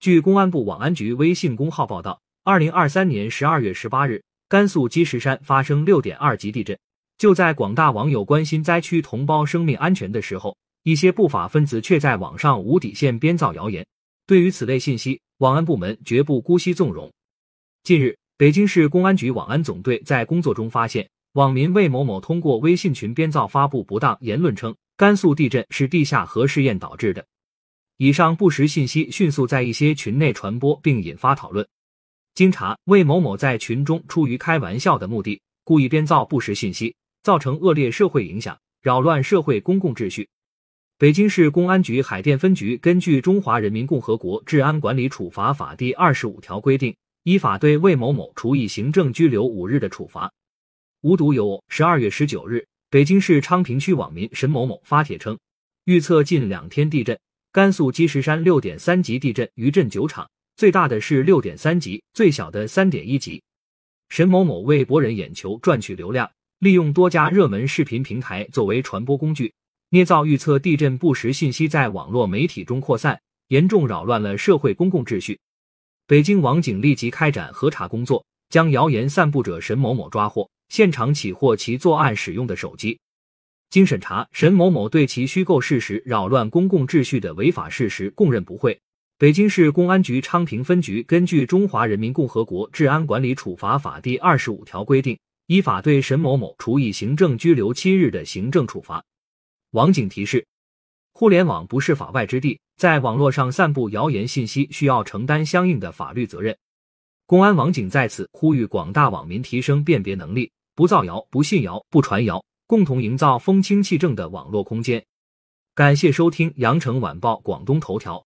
据公安部网安局微信公号报道，二零二三年十二月十八日，甘肃积石山发生六点二级地震。就在广大网友关心灾区同胞生命安全的时候，一些不法分子却在网上无底线编造谣言。对于此类信息，网安部门绝不姑息纵容。近日，北京市公安局网安总队在工作中发现，网民魏某某通过微信群编造发布不当言论，称甘肃地震是地下核试验导致的。以上不实信息迅速在一些群内传播，并引发讨论。经查，魏某某在群中出于开玩笑的目的，故意编造不实信息，造成恶劣社会影响，扰乱社会公共秩序。北京市公安局海淀分局根据《中华人民共和国治安管理处罚法》第二十五条规定，依法对魏某某处以行政拘留五日的处罚。无独有偶，十二月十九日，北京市昌平区网民沈某某发帖称，预测近两天地震。甘肃积石山六点三级地震，余震九场，最大的是六点三级，最小的三点一级。沈某某为博人眼球、赚取流量，利用多家热门视频平台作为传播工具，捏造预测地震不实信息，在网络媒体中扩散，严重扰乱了社会公共秩序。北京网警立即开展核查工作，将谣言散布者沈某某抓获，现场起获其作案使用的手机。经审查，沈某某对其虚构事实、扰乱公共秩序的违法事实供认不讳。北京市公安局昌平分局根据《中华人民共和国治安管理处罚法》第二十五条规定，依法对沈某某处以行政拘留七日的行政处罚。网警提示：互联网不是法外之地，在网络上散布谣言信息，需要承担相应的法律责任。公安网警在此呼吁广大网民提升辨别能力，不造谣、不信谣、不传谣。共同营造风清气正的网络空间。感谢收听羊城晚报广东头条。